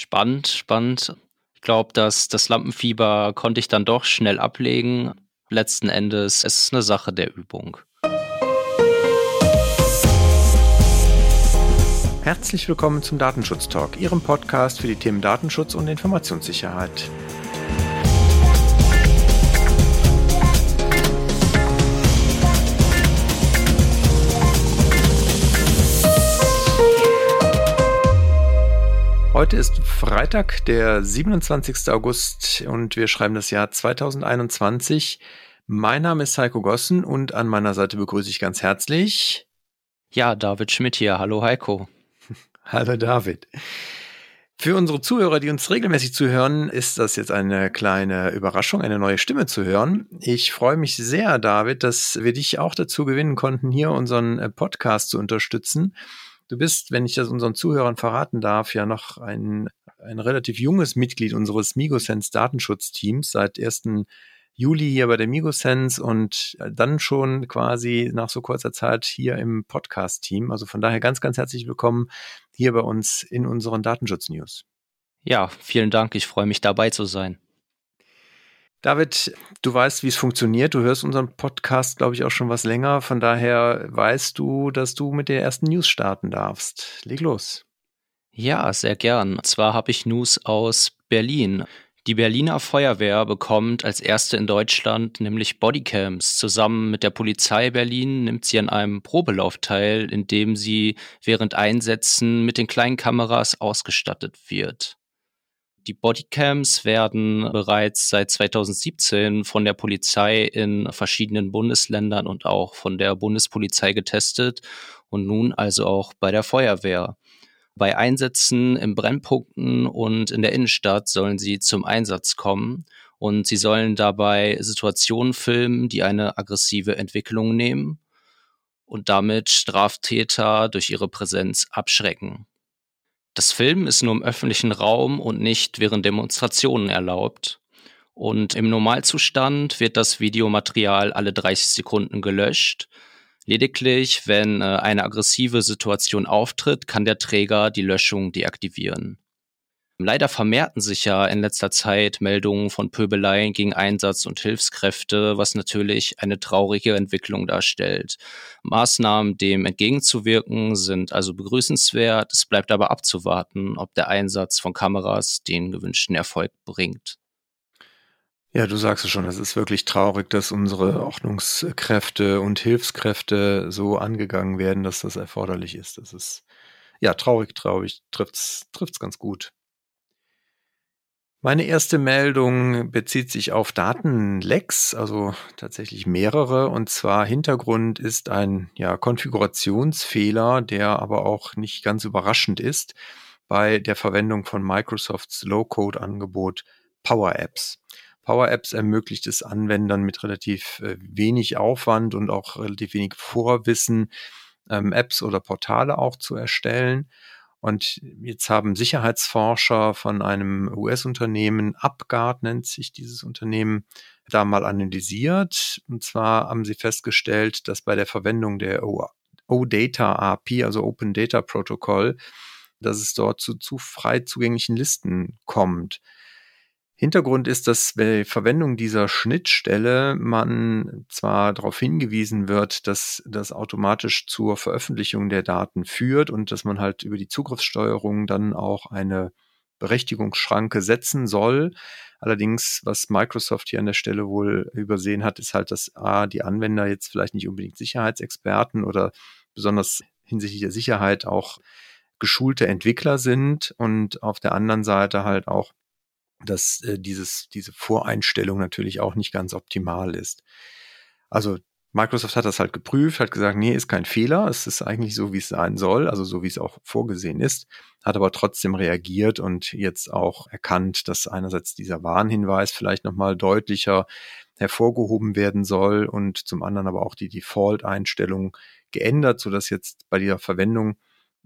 Spannend, spannend. Ich glaube, dass das Lampenfieber konnte ich dann doch schnell ablegen. Letzten Endes es ist es eine Sache der Übung. Herzlich willkommen zum Datenschutz Talk, Ihrem Podcast für die Themen Datenschutz und Informationssicherheit. Heute ist Freitag, der 27. August und wir schreiben das Jahr 2021. Mein Name ist Heiko Gossen und an meiner Seite begrüße ich ganz herzlich. Ja, David Schmidt hier. Hallo Heiko. Hallo David. Für unsere Zuhörer, die uns regelmäßig zuhören, ist das jetzt eine kleine Überraschung, eine neue Stimme zu hören. Ich freue mich sehr, David, dass wir dich auch dazu gewinnen konnten, hier unseren äh, Podcast zu unterstützen. Du bist, wenn ich das unseren Zuhörern verraten darf, ja noch ein, ein relativ junges Mitglied unseres Migosense Datenschutzteams seit 1. Juli hier bei der Migosense und dann schon quasi nach so kurzer Zeit hier im Podcast-Team. Also von daher ganz, ganz herzlich willkommen hier bei uns in unseren Datenschutz-News. Ja, vielen Dank. Ich freue mich dabei zu sein. David, du weißt, wie es funktioniert. Du hörst unseren Podcast, glaube ich, auch schon was länger. Von daher weißt du, dass du mit der ersten News starten darfst. Leg los. Ja, sehr gern. Und zwar habe ich News aus Berlin. Die Berliner Feuerwehr bekommt als erste in Deutschland nämlich Bodycams. Zusammen mit der Polizei Berlin nimmt sie an einem Probelauf teil, in dem sie während Einsätzen mit den kleinen Kameras ausgestattet wird. Die Bodycams werden bereits seit 2017 von der Polizei in verschiedenen Bundesländern und auch von der Bundespolizei getestet und nun also auch bei der Feuerwehr. Bei Einsätzen in Brennpunkten und in der Innenstadt sollen sie zum Einsatz kommen und sie sollen dabei Situationen filmen, die eine aggressive Entwicklung nehmen und damit Straftäter durch ihre Präsenz abschrecken. Das Filmen ist nur im öffentlichen Raum und nicht während Demonstrationen erlaubt. Und im Normalzustand wird das Videomaterial alle 30 Sekunden gelöscht. Lediglich, wenn äh, eine aggressive Situation auftritt, kann der Träger die Löschung deaktivieren. Leider vermehrten sich ja in letzter Zeit Meldungen von Pöbeleien gegen Einsatz- und Hilfskräfte, was natürlich eine traurige Entwicklung darstellt. Maßnahmen dem entgegenzuwirken sind also begrüßenswert. Es bleibt aber abzuwarten, ob der Einsatz von Kameras den gewünschten Erfolg bringt. Ja, du sagst es schon, es ist wirklich traurig, dass unsere Ordnungskräfte und Hilfskräfte so angegangen werden, dass das erforderlich ist. Das ist ja traurig, traurig, trifft's, trifft's ganz gut. Meine erste Meldung bezieht sich auf Datenlecks, also tatsächlich mehrere. Und zwar Hintergrund ist ein ja, Konfigurationsfehler, der aber auch nicht ganz überraschend ist bei der Verwendung von Microsofts Low-Code-Angebot Power Apps. Power Apps ermöglicht es Anwendern mit relativ äh, wenig Aufwand und auch relativ wenig Vorwissen, ähm, Apps oder Portale auch zu erstellen. Und jetzt haben Sicherheitsforscher von einem US-Unternehmen, UpGuard nennt sich dieses Unternehmen, da mal analysiert. Und zwar haben sie festgestellt, dass bei der Verwendung der OData API, also Open Data Protocol, dass es dort zu, zu frei zugänglichen Listen kommt. Hintergrund ist, dass bei Verwendung dieser Schnittstelle man zwar darauf hingewiesen wird, dass das automatisch zur Veröffentlichung der Daten führt und dass man halt über die Zugriffssteuerung dann auch eine Berechtigungsschranke setzen soll. Allerdings, was Microsoft hier an der Stelle wohl übersehen hat, ist halt, dass A, die Anwender jetzt vielleicht nicht unbedingt Sicherheitsexperten oder besonders hinsichtlich der Sicherheit auch geschulte Entwickler sind und auf der anderen Seite halt auch dass äh, dieses, diese Voreinstellung natürlich auch nicht ganz optimal ist. Also Microsoft hat das halt geprüft, hat gesagt, nee, ist kein Fehler, es ist eigentlich so, wie es sein soll, also so, wie es auch vorgesehen ist, hat aber trotzdem reagiert und jetzt auch erkannt, dass einerseits dieser Warnhinweis vielleicht nochmal deutlicher hervorgehoben werden soll und zum anderen aber auch die Default-Einstellung geändert, sodass jetzt bei dieser Verwendung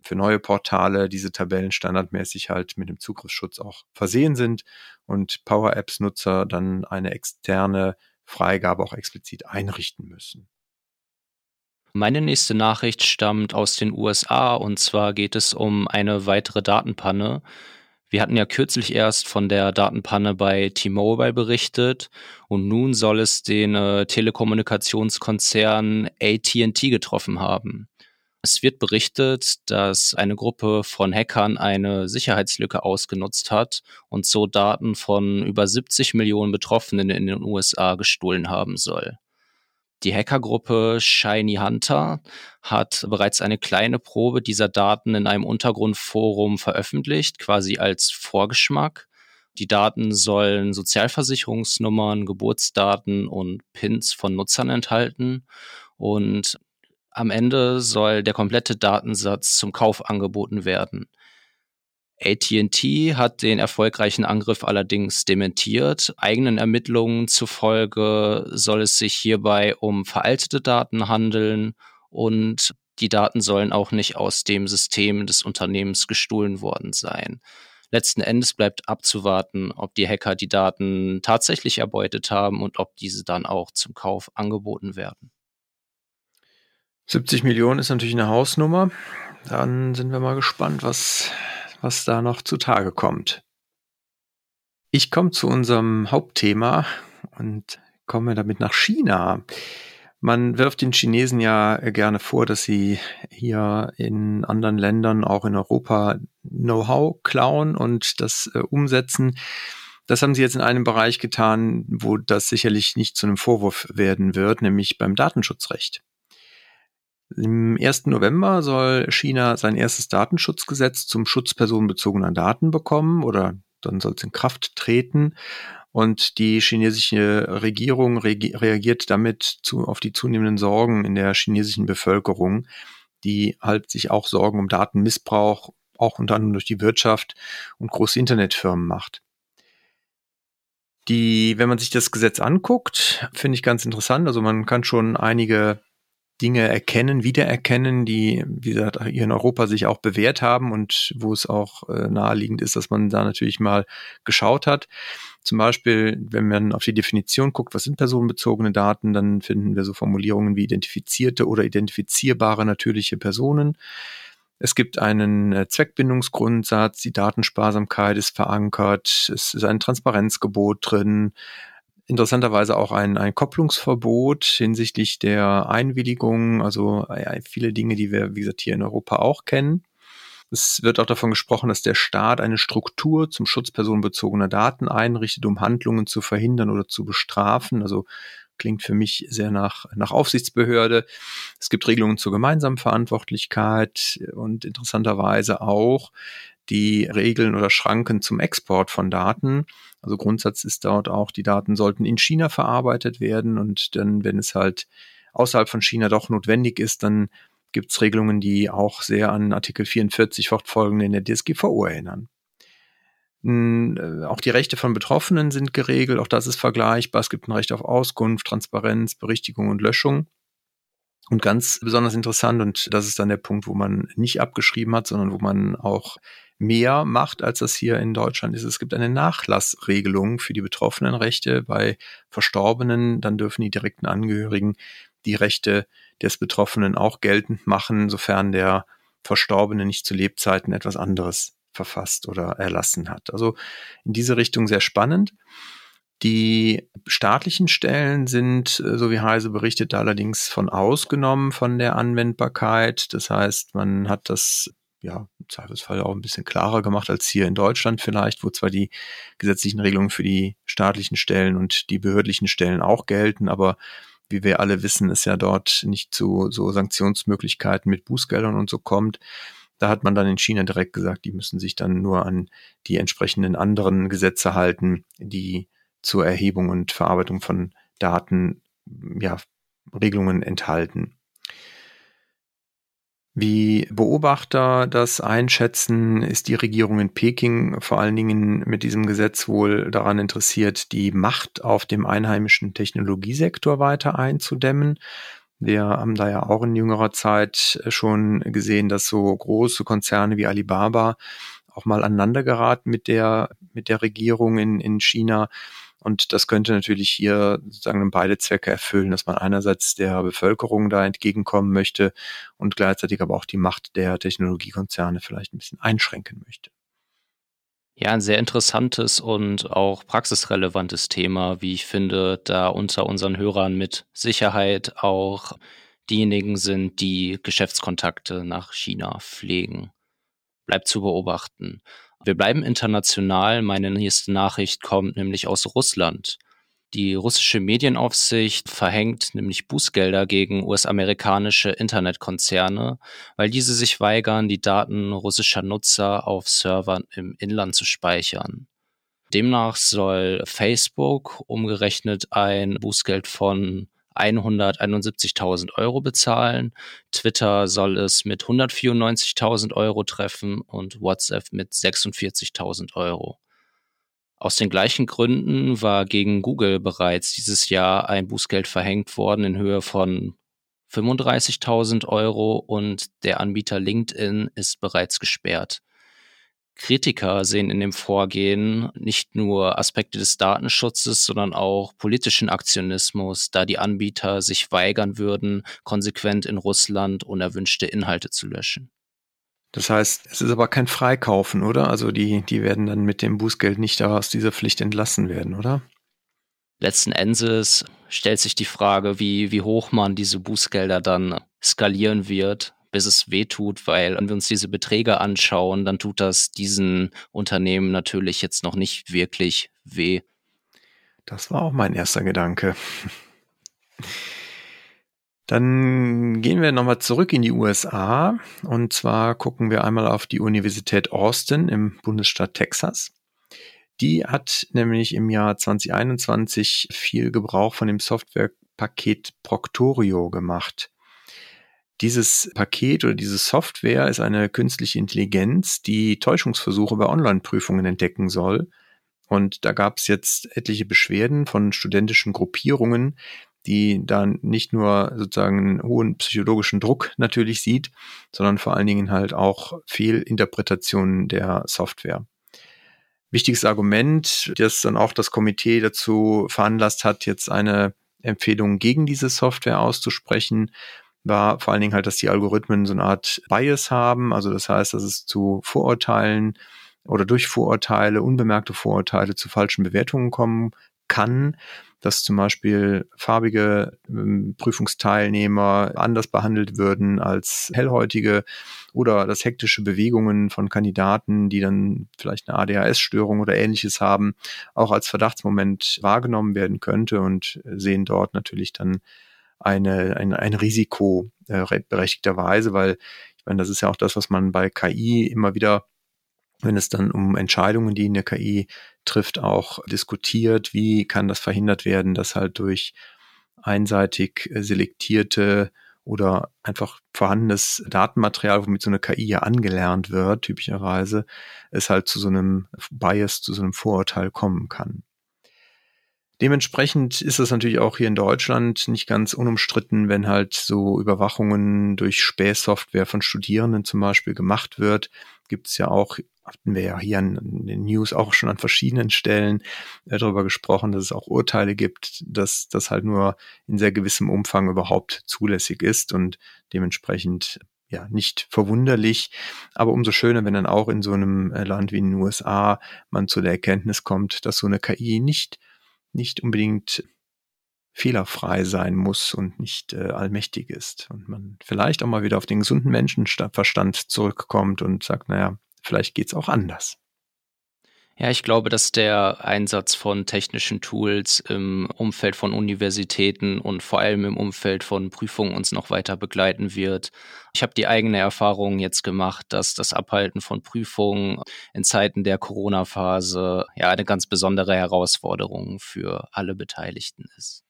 für neue Portale diese Tabellen standardmäßig halt mit dem Zugriffsschutz auch versehen sind und Power Apps Nutzer dann eine externe Freigabe auch explizit einrichten müssen. Meine nächste Nachricht stammt aus den USA und zwar geht es um eine weitere Datenpanne. Wir hatten ja kürzlich erst von der Datenpanne bei T-Mobile berichtet und nun soll es den äh, Telekommunikationskonzern AT&T getroffen haben. Es wird berichtet, dass eine Gruppe von Hackern eine Sicherheitslücke ausgenutzt hat und so Daten von über 70 Millionen Betroffenen in den USA gestohlen haben soll. Die Hackergruppe Shiny Hunter hat bereits eine kleine Probe dieser Daten in einem Untergrundforum veröffentlicht, quasi als Vorgeschmack. Die Daten sollen Sozialversicherungsnummern, Geburtsdaten und Pins von Nutzern enthalten. Und am Ende soll der komplette Datensatz zum Kauf angeboten werden. AT&T hat den erfolgreichen Angriff allerdings dementiert. Eigenen Ermittlungen zufolge soll es sich hierbei um veraltete Daten handeln und die Daten sollen auch nicht aus dem System des Unternehmens gestohlen worden sein. Letzten Endes bleibt abzuwarten, ob die Hacker die Daten tatsächlich erbeutet haben und ob diese dann auch zum Kauf angeboten werden. 70 Millionen ist natürlich eine Hausnummer. Dann sind wir mal gespannt, was, was da noch zutage kommt. Ich komme zu unserem Hauptthema und komme damit nach China. Man wirft den Chinesen ja gerne vor, dass sie hier in anderen Ländern, auch in Europa, Know-how klauen und das äh, umsetzen. Das haben sie jetzt in einem Bereich getan, wo das sicherlich nicht zu einem Vorwurf werden wird, nämlich beim Datenschutzrecht. Im 1. November soll China sein erstes Datenschutzgesetz zum Schutz personenbezogener Daten bekommen oder dann soll es in Kraft treten. Und die chinesische Regierung reagiert damit zu, auf die zunehmenden Sorgen in der chinesischen Bevölkerung, die halt sich auch Sorgen um Datenmissbrauch, auch unter anderem durch die Wirtschaft und große Internetfirmen macht. Die, wenn man sich das Gesetz anguckt, finde ich ganz interessant. Also man kann schon einige Dinge erkennen, wiedererkennen, die, wie gesagt, hier in Europa sich auch bewährt haben und wo es auch äh, naheliegend ist, dass man da natürlich mal geschaut hat. Zum Beispiel, wenn man auf die Definition guckt, was sind personenbezogene Daten, dann finden wir so Formulierungen wie identifizierte oder identifizierbare natürliche Personen. Es gibt einen äh, Zweckbindungsgrundsatz, die Datensparsamkeit ist verankert, es ist ein Transparenzgebot drin, interessanterweise auch ein, ein Kopplungsverbot hinsichtlich der Einwilligung, also ja, viele Dinge, die wir, wie gesagt, hier in Europa auch kennen. Es wird auch davon gesprochen, dass der Staat eine Struktur zum Schutz personenbezogener Daten einrichtet, um Handlungen zu verhindern oder zu bestrafen. Also klingt für mich sehr nach, nach Aufsichtsbehörde. Es gibt Regelungen zur gemeinsamen Verantwortlichkeit und interessanterweise auch die Regeln oder Schranken zum Export von Daten. Also Grundsatz ist dort auch, die Daten sollten in China verarbeitet werden und dann, wenn es halt außerhalb von China doch notwendig ist, dann gibt es Regelungen, die auch sehr an Artikel 44 fortfolgende in der DSGVO erinnern. Äh, auch die Rechte von Betroffenen sind geregelt, auch das ist vergleichbar. Es gibt ein Recht auf Auskunft, Transparenz, Berichtigung und Löschung. Und ganz besonders interessant, und das ist dann der Punkt, wo man nicht abgeschrieben hat, sondern wo man auch mehr macht, als das hier in Deutschland ist. Es gibt eine Nachlassregelung für die betroffenen Rechte. Bei Verstorbenen, dann dürfen die direkten Angehörigen die Rechte des Betroffenen auch geltend machen, sofern der Verstorbene nicht zu Lebzeiten etwas anderes verfasst oder erlassen hat. Also in diese Richtung sehr spannend. Die staatlichen Stellen sind, äh, so wie Heise berichtet, allerdings von ausgenommen von der Anwendbarkeit. Das heißt, man hat das ja, im Zweifelsfall auch ein bisschen klarer gemacht als hier in Deutschland vielleicht, wo zwar die gesetzlichen Regelungen für die staatlichen Stellen und die behördlichen Stellen auch gelten, aber wie wir alle wissen, es ja dort nicht zu so Sanktionsmöglichkeiten mit Bußgeldern und so kommt. Da hat man dann in China direkt gesagt, die müssen sich dann nur an die entsprechenden anderen Gesetze halten, die zur Erhebung und Verarbeitung von Daten ja, Regelungen enthalten. Wie Beobachter das einschätzen, ist die Regierung in Peking vor allen Dingen mit diesem Gesetz wohl daran interessiert, die Macht auf dem einheimischen Technologiesektor weiter einzudämmen. Wir haben da ja auch in jüngerer Zeit schon gesehen, dass so große Konzerne wie Alibaba auch mal aneinander geraten mit der, mit der Regierung in, in China und das könnte natürlich hier sozusagen beide Zwecke erfüllen, dass man einerseits der Bevölkerung da entgegenkommen möchte und gleichzeitig aber auch die Macht der Technologiekonzerne vielleicht ein bisschen einschränken möchte. Ja, ein sehr interessantes und auch praxisrelevantes Thema, wie ich finde, da unter unseren Hörern mit Sicherheit auch diejenigen sind, die Geschäftskontakte nach China pflegen. Bleibt zu beobachten. Wir bleiben international. Meine nächste Nachricht kommt nämlich aus Russland. Die russische Medienaufsicht verhängt nämlich Bußgelder gegen US-amerikanische Internetkonzerne, weil diese sich weigern, die Daten russischer Nutzer auf Servern im Inland zu speichern. Demnach soll Facebook umgerechnet ein Bußgeld von 171.000 Euro bezahlen. Twitter soll es mit 194.000 Euro treffen und WhatsApp mit 46.000 Euro. Aus den gleichen Gründen war gegen Google bereits dieses Jahr ein Bußgeld verhängt worden in Höhe von 35.000 Euro und der Anbieter LinkedIn ist bereits gesperrt. Kritiker sehen in dem Vorgehen nicht nur Aspekte des Datenschutzes, sondern auch politischen Aktionismus, da die Anbieter sich weigern würden, konsequent in Russland unerwünschte Inhalte zu löschen. Das heißt, es ist aber kein Freikaufen, oder? Also die, die werden dann mit dem Bußgeld nicht aus dieser Pflicht entlassen werden, oder? Letzten Endes stellt sich die Frage, wie, wie hoch man diese Bußgelder dann skalieren wird, bis es wehtut, weil wenn wir uns diese Beträge anschauen, dann tut das diesen Unternehmen natürlich jetzt noch nicht wirklich weh. Das war auch mein erster Gedanke. Dann gehen wir nochmal zurück in die USA und zwar gucken wir einmal auf die Universität Austin im Bundesstaat Texas. Die hat nämlich im Jahr 2021 viel Gebrauch von dem Softwarepaket Proctorio gemacht. Dieses Paket oder diese Software ist eine künstliche Intelligenz, die Täuschungsversuche bei Online-Prüfungen entdecken soll. Und da gab es jetzt etliche Beschwerden von studentischen Gruppierungen, die dann nicht nur sozusagen einen hohen psychologischen Druck natürlich sieht, sondern vor allen Dingen halt auch Fehlinterpretationen der Software. Wichtiges Argument, das dann auch das Komitee dazu veranlasst hat, jetzt eine Empfehlung gegen diese Software auszusprechen, war vor allen Dingen halt, dass die Algorithmen so eine Art Bias haben, also das heißt, dass es zu Vorurteilen oder durch Vorurteile, unbemerkte Vorurteile zu falschen Bewertungen kommen kann, dass zum Beispiel farbige ähm, Prüfungsteilnehmer anders behandelt würden als hellhäutige oder dass hektische Bewegungen von Kandidaten, die dann vielleicht eine ADHS-Störung oder ähnliches haben, auch als Verdachtsmoment wahrgenommen werden könnte und sehen dort natürlich dann eine, ein, ein Risiko äh, berechtigterweise, weil ich meine, das ist ja auch das, was man bei KI immer wieder wenn es dann um Entscheidungen, die in der KI trifft, auch diskutiert, wie kann das verhindert werden, dass halt durch einseitig selektierte oder einfach vorhandenes Datenmaterial, womit so eine KI ja angelernt wird, typischerweise, es halt zu so einem Bias, zu so einem Vorurteil kommen kann. Dementsprechend ist es natürlich auch hier in Deutschland nicht ganz unumstritten, wenn halt so Überwachungen durch Spähsoftware von Studierenden zum Beispiel gemacht wird. Gibt es ja auch, hatten wir ja hier in den News auch schon an verschiedenen Stellen äh, darüber gesprochen, dass es auch Urteile gibt, dass das halt nur in sehr gewissem Umfang überhaupt zulässig ist und dementsprechend ja, nicht verwunderlich, aber umso schöner, wenn dann auch in so einem äh, Land wie in den USA man zu der Erkenntnis kommt, dass so eine KI nicht nicht unbedingt fehlerfrei sein muss und nicht äh, allmächtig ist. Und man vielleicht auch mal wieder auf den gesunden Menschenverstand zurückkommt und sagt, naja, vielleicht geht's auch anders. Ja, ich glaube, dass der Einsatz von technischen Tools im Umfeld von Universitäten und vor allem im Umfeld von Prüfungen uns noch weiter begleiten wird. Ich habe die eigene Erfahrung jetzt gemacht, dass das Abhalten von Prüfungen in Zeiten der Corona-Phase ja eine ganz besondere Herausforderung für alle Beteiligten ist.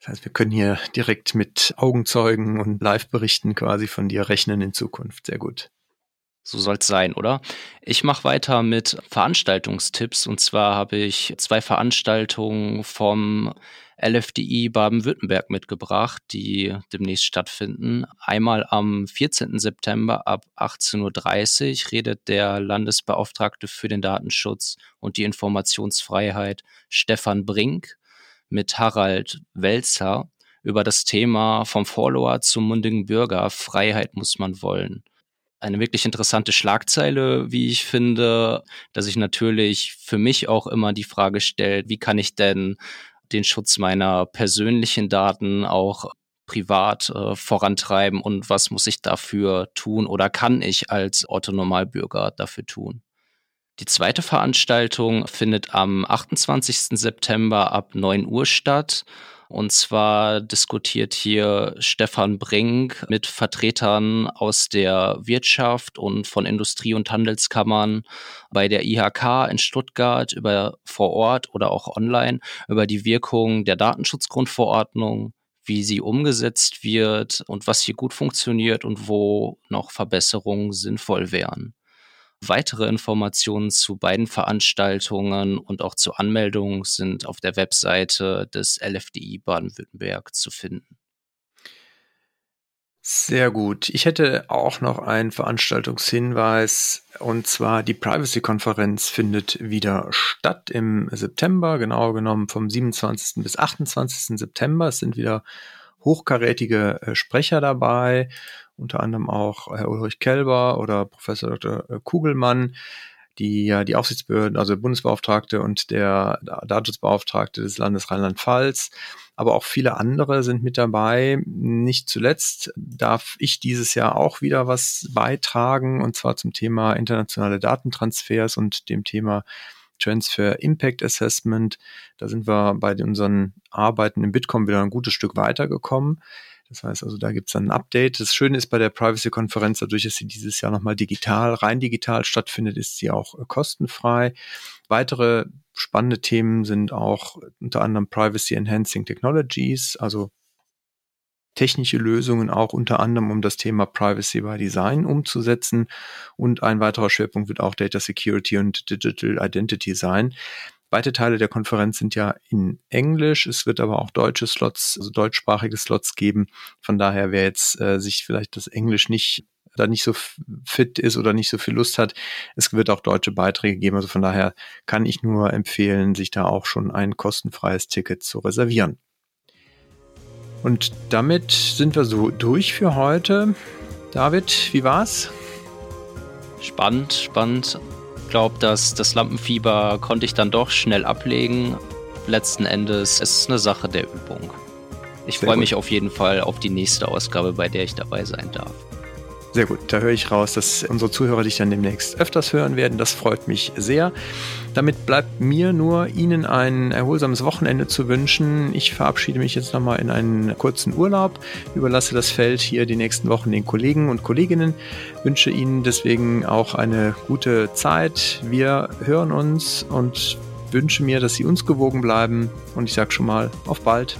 Das heißt, wir können hier direkt mit Augenzeugen und Live-Berichten quasi von dir rechnen in Zukunft. Sehr gut. So soll es sein, oder? Ich mache weiter mit Veranstaltungstipps. Und zwar habe ich zwei Veranstaltungen vom LFDI Baden-Württemberg mitgebracht, die demnächst stattfinden. Einmal am 14. September ab 18.30 Uhr redet der Landesbeauftragte für den Datenschutz und die Informationsfreiheit Stefan Brink mit Harald Welzer über das Thema vom Follower zum mundigen Bürger Freiheit muss man wollen. Eine wirklich interessante Schlagzeile, wie ich finde, dass sich natürlich für mich auch immer die Frage stellt, wie kann ich denn den Schutz meiner persönlichen Daten auch privat äh, vorantreiben und was muss ich dafür tun oder kann ich als Autonormalbürger dafür tun? Die zweite Veranstaltung findet am 28. September ab 9 Uhr statt und zwar diskutiert hier Stefan Brink mit Vertretern aus der Wirtschaft und von Industrie- und Handelskammern bei der IHK in Stuttgart über vor Ort oder auch online über die Wirkung der Datenschutzgrundverordnung, wie sie umgesetzt wird und was hier gut funktioniert und wo noch Verbesserungen sinnvoll wären. Weitere Informationen zu beiden Veranstaltungen und auch zu Anmeldungen sind auf der Webseite des LFDI Baden-Württemberg zu finden. Sehr gut. Ich hätte auch noch einen Veranstaltungshinweis und zwar die Privacy-Konferenz findet wieder statt im September, genau genommen vom 27. bis 28. September. Es sind wieder hochkarätige äh, Sprecher dabei unter anderem auch Herr Ulrich Kelber oder Professor Dr. Äh, Kugelmann, die ja die Aufsichtsbehörden, also der Bundesbeauftragte und der Datenschutzbeauftragte des Landes Rheinland-Pfalz, aber auch viele andere sind mit dabei. Nicht zuletzt darf ich dieses Jahr auch wieder was beitragen und zwar zum Thema internationale Datentransfers und dem Thema Transfer Impact Assessment. Da sind wir bei unseren Arbeiten im Bitkom wieder ein gutes Stück weitergekommen. Das heißt also, da gibt es dann ein Update. Das Schöne ist bei der Privacy-Konferenz, dadurch, dass sie dieses Jahr nochmal digital, rein digital stattfindet, ist sie auch äh, kostenfrei. Weitere spannende Themen sind auch unter anderem Privacy Enhancing Technologies, also technische Lösungen auch unter anderem, um das Thema Privacy by Design umzusetzen. Und ein weiterer Schwerpunkt wird auch Data Security und Digital Identity sein. Weite Teile der Konferenz sind ja in Englisch. Es wird aber auch deutsche Slots, also deutschsprachige Slots geben. Von daher, wer jetzt äh, sich vielleicht das Englisch nicht da nicht so fit ist oder nicht so viel Lust hat, es wird auch deutsche Beiträge geben. Also von daher kann ich nur empfehlen, sich da auch schon ein kostenfreies Ticket zu reservieren. Und damit sind wir so durch für heute. David, wie war's? Spannend, spannend glaube, dass das Lampenfieber konnte ich dann doch schnell ablegen. Letzten Endes ist es eine Sache der Übung. Ich freue mich auf jeden Fall auf die nächste Ausgabe, bei der ich dabei sein darf. Sehr gut, da höre ich raus, dass unsere Zuhörer dich dann demnächst öfters hören werden. Das freut mich sehr. Damit bleibt mir nur, Ihnen ein erholsames Wochenende zu wünschen. Ich verabschiede mich jetzt nochmal in einen kurzen Urlaub, überlasse das Feld hier die nächsten Wochen den Kollegen und Kolleginnen, wünsche Ihnen deswegen auch eine gute Zeit. Wir hören uns und wünsche mir, dass Sie uns gewogen bleiben. Und ich sage schon mal, auf bald.